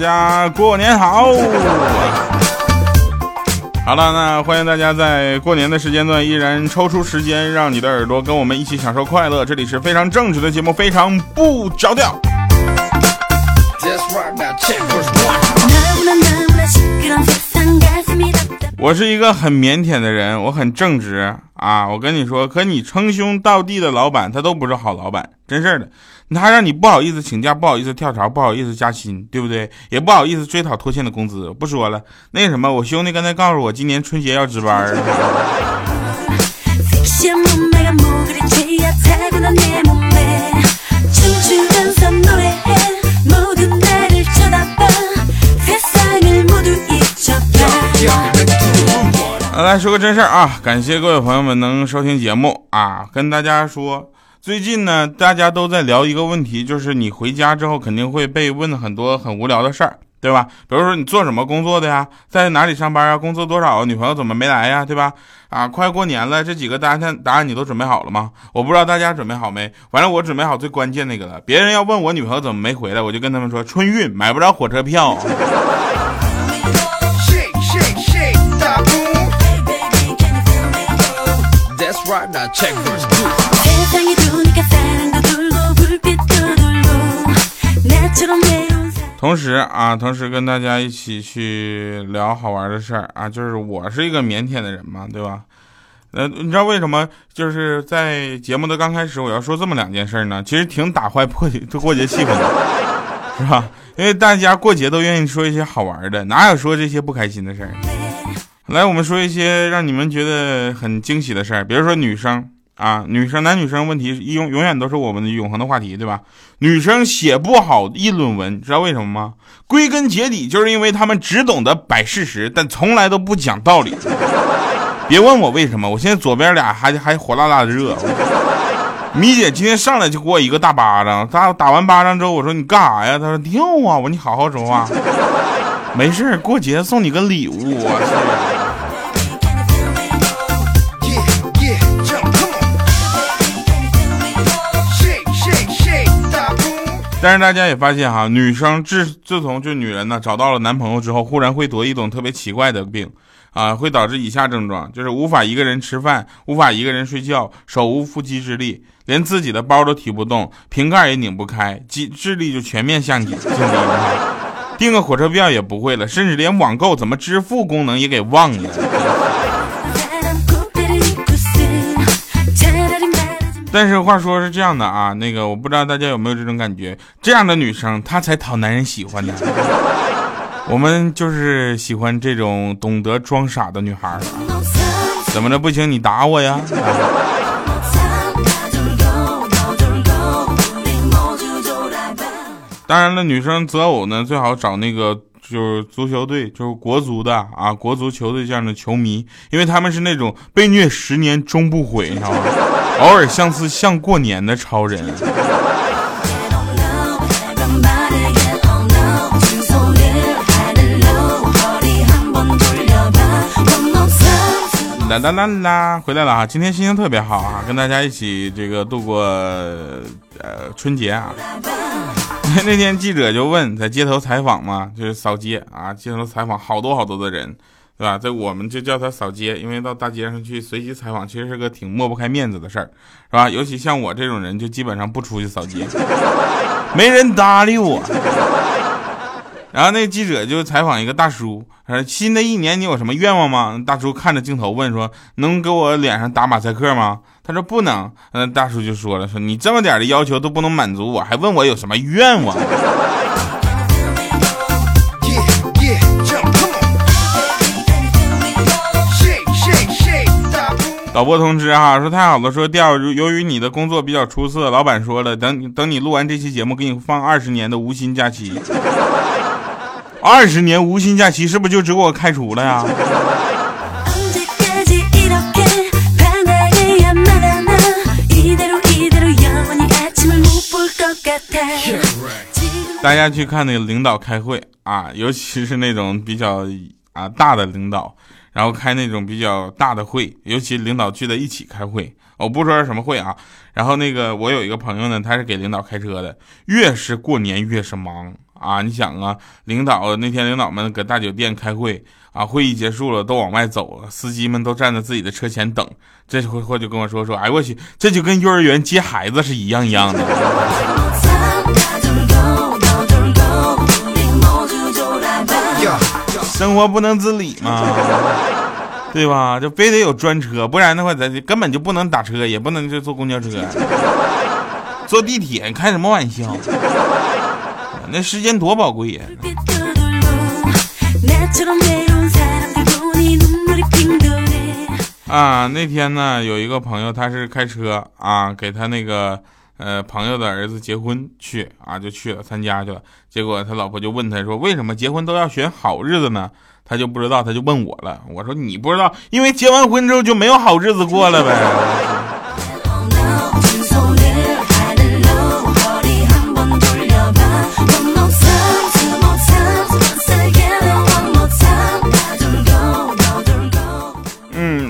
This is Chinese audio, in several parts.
家过年好！好了，那欢迎大家在过年的时间段依然抽出时间，让你的耳朵跟我们一起享受快乐。这里是非常正直的节目，非常不着调。我是一个很腼腆的人，我很正直啊！我跟你说，可你称兄道弟的老板，他都不是好老板，真事儿的。他让你不好意思请假，不好意思跳槽，不好意思加薪，对不对？也不好意思追讨拖欠的工资。不说了，那什么，我兄弟刚才告诉我，今年春节要值班。来说个真事儿啊！感谢各位朋友们能收听节目啊！跟大家说，最近呢，大家都在聊一个问题，就是你回家之后肯定会被问很多很无聊的事儿，对吧？比如说你做什么工作的呀？在哪里上班啊？工资多少啊？女朋友怎么没来呀？对吧？啊，快过年了，这几个答案答案你都准备好了吗？我不知道大家准备好没？反正我准备好最关键那个了。别人要问我女朋友怎么没回来，我就跟他们说春运买不着火车票。同时啊，同时跟大家一起去聊好玩的事儿啊，就是我是一个腼腆的人嘛，对吧？呃，你知道为什么就是在节目的刚开始我要说这么两件事呢？其实挺打坏过节过节气氛的，是吧？因为大家过节都愿意说一些好玩的，哪有说这些不开心的事儿？来，我们说一些让你们觉得很惊喜的事儿，比如说女生。啊，女生男女生问题永永远都是我们的永恒的话题，对吧？女生写不好议论文，知道为什么吗？归根结底就是因为他们只懂得摆事实，但从来都不讲道理。别问我为什么，我现在左边俩还还火辣辣的热。米姐今天上来就给我一个大巴掌，打打完巴掌之后，我说你干啥呀？她说跳啊！我说你好好说话，没事过节送你个礼物。但是大家也发现哈，女生自自从就女人呢找到了男朋友之后，忽然会得一种特别奇怪的病，啊，会导致以下症状，就是无法一个人吃饭，无法一个人睡觉，手无缚鸡之力，连自己的包都提不动，瓶盖也拧不开，智智力就全面降低，降订个火车票也不会了，甚至连网购怎么支付功能也给忘了。但是话说是这样的啊，那个我不知道大家有没有这种感觉，这样的女生她才讨男人喜欢呢。我们就是喜欢这种懂得装傻的女孩。怎么着不行？你打我呀！当然了，女生择偶呢，最好找那个就是足球队，就是国足的啊，国足球队这样的球迷，因为他们是那种被虐十年终不悔，你知道吗？偶尔像是像过年的超人。啦啦啦啦，回来了啊！今天心情特别好啊，跟大家一起这个度过呃春节啊。那天记者就问，在街头采访嘛，就是扫街啊，街头采访好多好多的人。对吧？这我们就叫他扫街，因为到大街上去随机采访，其实是个挺抹不开面子的事儿，是吧？尤其像我这种人，就基本上不出去扫街，没人搭理我。然后那记者就采访一个大叔，说：“新的一年你有什么愿望吗？”大叔看着镜头问说：“能给我脸上打马赛克吗？”他说：“不能。”嗯，大叔就说了：“说你这么点的要求都不能满足我，还问我有什么愿望？”导播通知哈，说太好了，说第二，由于你的工作比较出色，老板说了，等等你录完这期节目，给你放二十年的无薪假期。二十年无薪假期，是不是就只给我开除了呀？大家去看那个领导开会啊，尤其是那种比较啊大的领导。然后开那种比较大的会，尤其领导聚在一起开会，我不说是什么会啊。然后那个我有一个朋友呢，他是给领导开车的，越是过年越是忙啊。你想啊，领导那天领导们搁大酒店开会啊，会议结束了都往外走了，司机们都站在自己的车前等。这会会就跟我说说，哎我去，这就跟幼儿园接孩子是一样一样的。生活不能自理嘛？对吧？就非得有专车，不然的话咱根本就不能打车，也不能就坐公交车，坐地铁，开什么玩笑？那时间多宝贵呀！啊，那天呢，有一个朋友，他是开车啊，给他那个。呃，朋友的儿子结婚去啊，就去了参加去了。结果他老婆就问他说：“为什么结婚都要选好日子呢？”他就不知道，他就问我了。我说：“你不知道，因为结完婚之后就没有好日子过了呗。”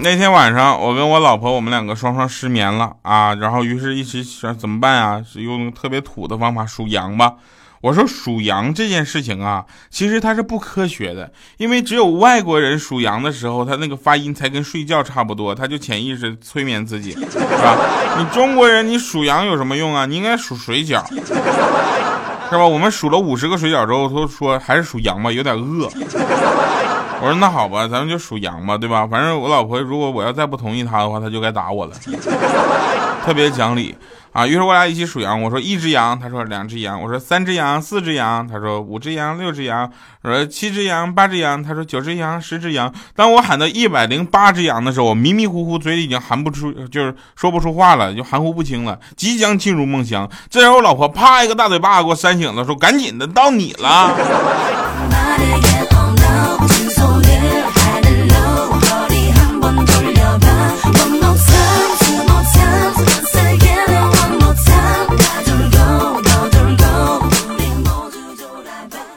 那天晚上，我跟我老婆，我们两个双双失眠了啊，然后于是一起想怎么办啊？用特别土的方法数羊吧。我说数羊这件事情啊，其实它是不科学的，因为只有外国人数羊的时候，他那个发音才跟睡觉差不多，他就潜意识催眠自己，是吧？你中国人，你数羊有什么用啊？你应该数水饺，是吧？我们数了五十个水饺之后，都说还是数羊吧，有点饿。我说那好吧，咱们就属羊吧，对吧？反正我老婆如果我要再不同意她的话，她就该打我了，特别讲理啊。于是我俩一起属羊，我说一只羊，她说两只羊，我说三只羊，四只羊，她说五只羊，六只羊，我说七只羊，八只羊，她说九只羊，十只羊。当我喊到一百零八只羊的时候，我迷迷糊糊，嘴里已经含不出，就是说不出话了，就含糊不清了，即将进入梦乡。这时候我老婆啪一个大嘴巴给我扇醒了，说赶紧的，到你了。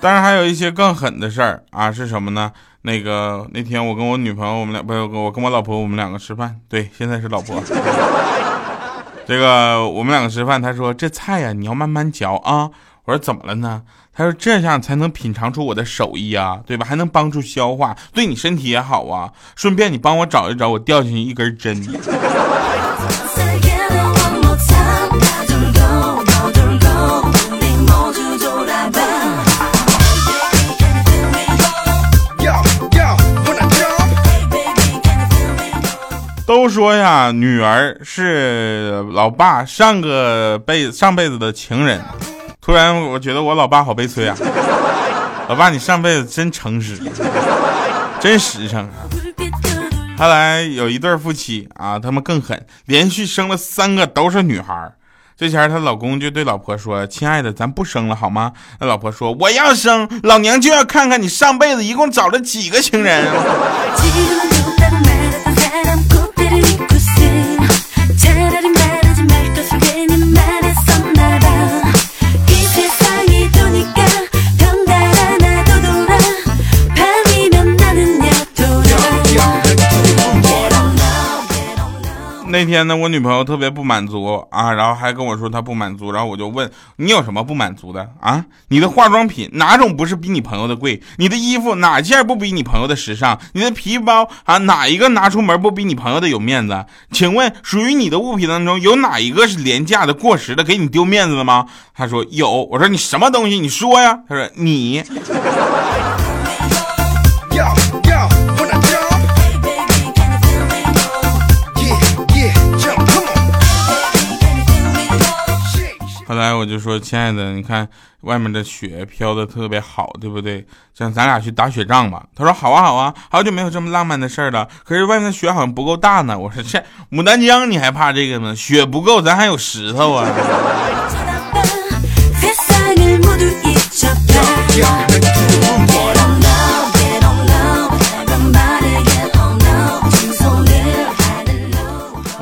当然还有一些更狠的事儿啊，是什么呢？那个那天我跟我女朋友，我们俩不是我跟我老婆，我们两个吃饭。对，现在是老婆。这个我们两个吃饭，他说这菜呀，你要慢慢嚼啊。我说怎么了呢？他说这样才能品尝出我的手艺啊，对吧？还能帮助消化，对你身体也好啊。顺便你帮我找一找，我掉进去一根针。都说呀，女儿是老爸上个辈上辈子的情人。突然，我觉得我老爸好悲催啊！老爸，你上辈子真诚实，真实诚。后来有一对夫妻啊，他们更狠，连续生了三个都是女孩。这前她老公就对老婆说：“亲爱的，咱不生了好吗？”那老婆说：“我要生，老娘就要看看你上辈子一共找了几个情人。” 나를 잊고쓴 차라리 말 那天呢，我女朋友特别不满足啊，然后还跟我说她不满足，然后我就问你有什么不满足的啊？你的化妆品哪种不是比你朋友的贵？你的衣服哪件不比你朋友的时尚？你的皮包啊，哪一个拿出门不比你朋友的有面子？请问属于你的物品当中有哪一个是廉价的、过时的，给你丢面子的吗？他说有，我说你什么东西？你说呀？他说你。后来我就说，亲爱的，你看外面的雪飘的特别好，对不对？像咱俩去打雪仗吧。他说好啊好啊，好久没有这么浪漫的事儿了。可是外面的雪好像不够大呢。我说这牡丹江你还怕这个吗？雪不够，咱还有石头啊。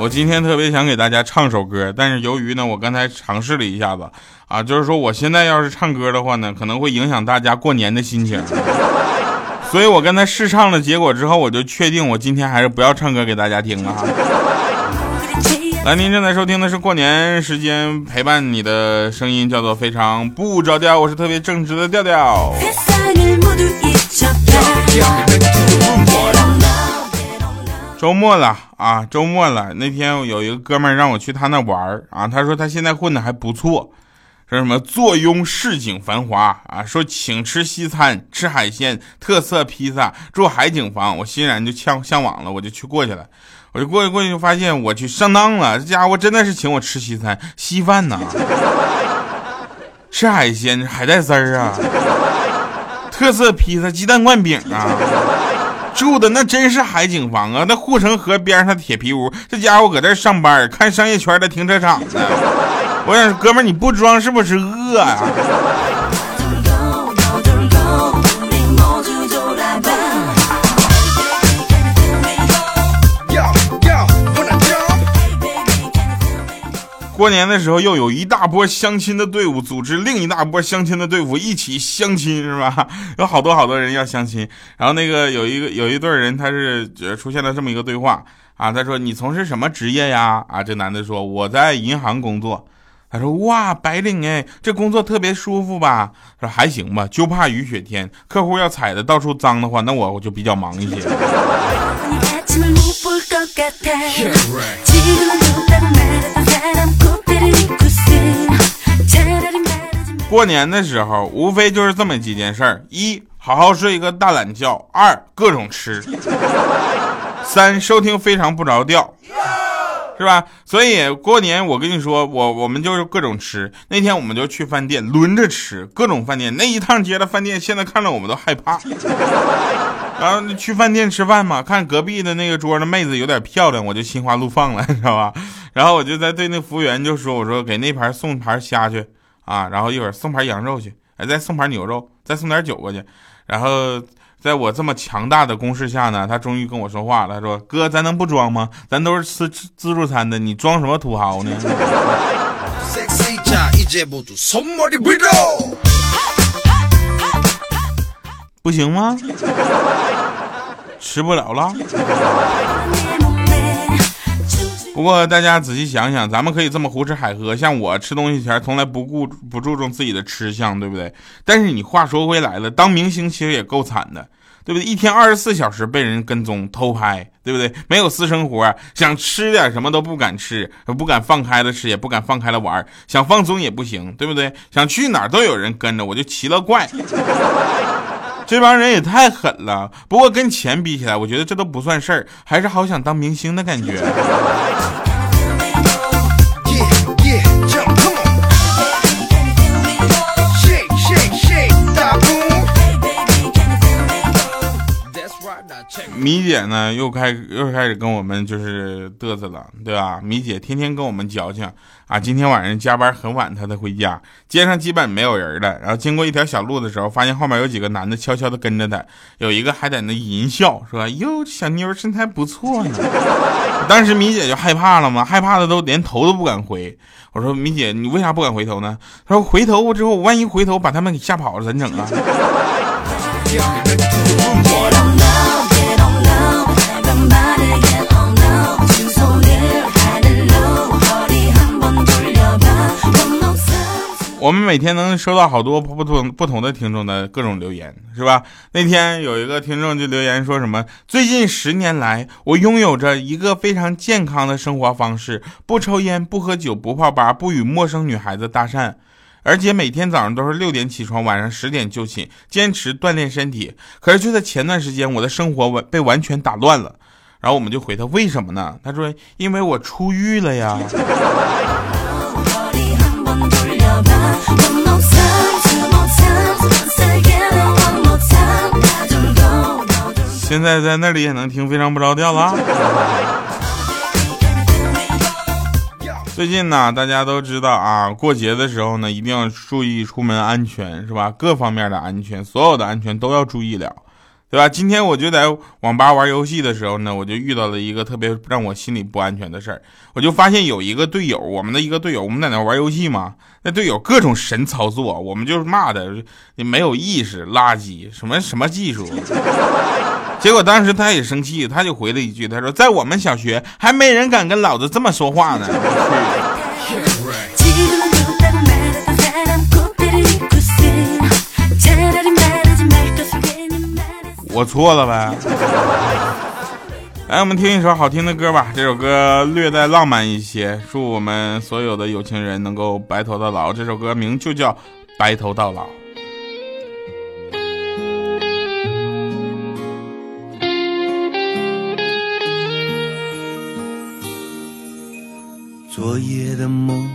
我今天特别想给大家唱首歌，但是由于呢，我刚才尝试了一下子，啊，就是说我现在要是唱歌的话呢，可能会影响大家过年的心情，所以我刚才试唱了结果之后，我就确定我今天还是不要唱歌给大家听了哈。来，您正在收听的是过年时间陪伴你的声音，叫做非常不着调，我是特别正直的调调。周末了啊，周末了。那天有一个哥们儿让我去他那玩儿啊，他说他现在混的还不错，说什么坐拥市井繁华啊，说请吃西餐，吃海鲜，特色披萨，住海景房，我欣然就向向往了，我就去过去了。我就过去过去就发现我去上当了，这家伙真的是请我吃西餐，稀饭呐，吃海鲜，海带丝儿啊，特色披萨，鸡蛋灌饼啊。住的那真是海景房啊！那护城河边上的铁皮屋，这家伙搁这上班，看商业圈的停车场呢。我想，哥们你不装是不是饿呀？过年的时候，又有一大波相亲的队伍组织另一大波相亲的队伍一起相亲，是吧？有好多好多人要相亲。然后那个有一个有一对人，他是出现了这么一个对话啊，他说：“你从事什么职业呀？”啊，这男的说：“我在银行工作。”他说：“哇，白领哎，这工作特别舒服吧？”说：“还行吧，就怕雨雪天，客户要踩的到处脏的话，那我我就比较忙一些。”过年的时候，无非就是这么几件事儿：一，好好睡一个大懒觉；二，各种吃；三，收听非常不着调，是吧？所以过年，我跟你说，我我们就是各种吃。那天我们就去饭店轮着吃，各种饭店那一趟街的饭店，现在看着我们都害怕。然后去饭店吃饭嘛，看隔壁的那个桌的妹子有点漂亮，我就心花怒放了，你知道吧？然后我就在对那服务员就说：“我说给那盘送盘虾去。”啊，然后一会儿送盘羊肉去，哎，再送盘牛肉，再送点酒过去。然后在我这么强大的攻势下呢，他终于跟我说话了，他说：“哥，咱能不装吗？咱都是吃自助餐的，你装什么土豪呢？”不行吗？吃不了了。不过大家仔细想想，咱们可以这么胡吃海喝，像我吃东西前从来不顾不注重自己的吃相，对不对？但是你话说回来了，当明星其实也够惨的，对不对？一天二十四小时被人跟踪偷拍，对不对？没有私生活，想吃点什么都不敢吃，不敢放开了吃，也不敢放开了玩，想放松也不行，对不对？想去哪都有人跟着，我就奇了怪。这帮人也太狠了，不过跟钱比起来，我觉得这都不算事儿，还是好想当明星的感觉。米姐呢，又开又开始跟我们就是嘚瑟了，对吧？米姐天天跟我们矫情啊，今天晚上加班很晚，她才回家，街上基本没有人了。然后经过一条小路的时候，发现后面有几个男的悄悄的跟着她，有一个还在那淫笑，说：“哟，小妞身材不错呢。”当时米姐就害怕了嘛，害怕的都连头都不敢回。我说：“米姐，你为啥不敢回头呢？”她说：“回头之后，万一回头把他们给吓跑了，怎整啊？”我们每天能收到好多不同不同的听众的各种留言，是吧？那天有一个听众就留言说什么：最近十年来，我拥有着一个非常健康的生活方式，不抽烟，不喝酒，不泡吧，不与陌生女孩子搭讪，而且每天早上都是六点起床，晚上十点就寝，坚持锻炼身体。可是就在前段时间，我的生活完被完全打乱了。然后我们就回他为什么呢？他说因为我出狱了呀。现在在那里也能听非常不着调了。最近呢，大家都知道啊，过节的时候呢，一定要注意出门安全，是吧？各方面的安全，所有的安全都要注意了。对吧？今天我就在网吧玩游戏的时候呢，我就遇到了一个特别让我心里不安全的事儿。我就发现有一个队友，我们的一个队友，我们在那玩游戏嘛，那队友各种神操作，我们就是骂的，你没有意识，垃圾，什么什么技术。结果当时他也生气，他就回了一句，他说：“在我们小学还没人敢跟老子这么说话呢。”我错了呗，来，我们听一首好听的歌吧。这首歌略带浪漫一些，祝我们所有的有情人能够白头到老。这首歌名就叫《白头到老》。昨夜的梦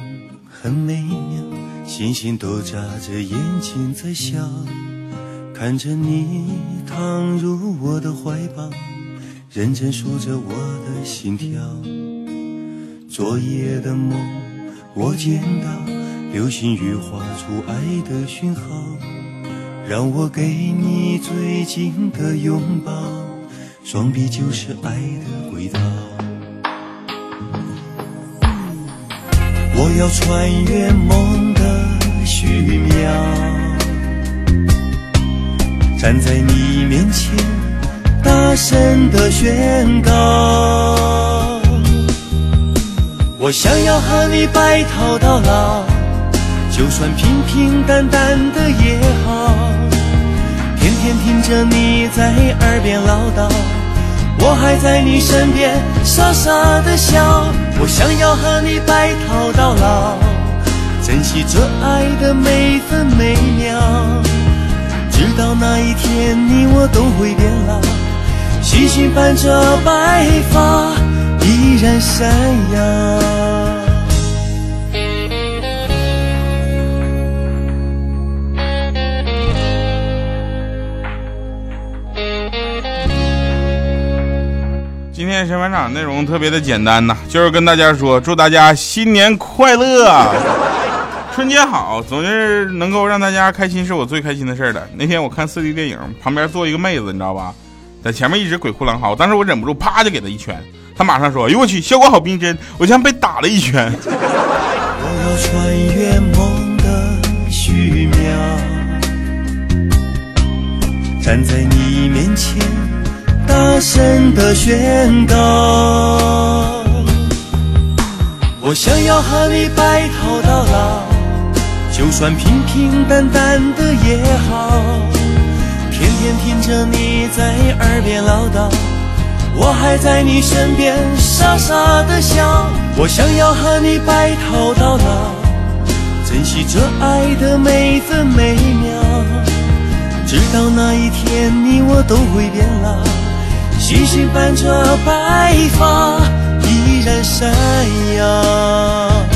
很美妙，星星都眨着眼睛在笑。看着你躺入我的怀抱，认真数着我的心跳。昨夜的梦，我见到流星雨画出爱的讯号，让我给你最紧的拥抱，双臂就是爱的轨道。我要穿越梦的虚渺。站在你面前，大声的宣告，我想要和你白头到老，就算平平淡淡的也好，天天听着你在耳边唠叨，我还在你身边傻傻的笑。我想要和你白头到老，珍惜这爱的每分每秒。直到那一天，你我都会变老，星星伴着白发依然闪耀。今天神返场内容特别的简单呐，就是跟大家说，祝大家新年快乐。春节好，总是能够让大家开心，是我最开心的事儿了。那天我看四 D 电影，旁边坐一个妹子，你知道吧，在前面一直鬼哭狼嚎，当时我忍不住，啪就给她一拳，她马上说：“哎呦我去，效果好逼真！”我像被打了一拳。我要穿越梦的虚渺，站在你面前，大声的宣告，我想要和你白头到老。就算平平淡淡的也好，天天听着你在耳边唠叨，我还在你身边傻傻的笑。我想要和你白头到老，珍惜这爱的每分每秒，直到那一天你我都会变老，星星伴着白发依然闪耀。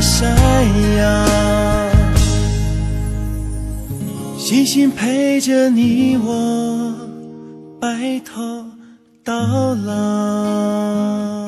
山崖，星星陪着你我白头到老。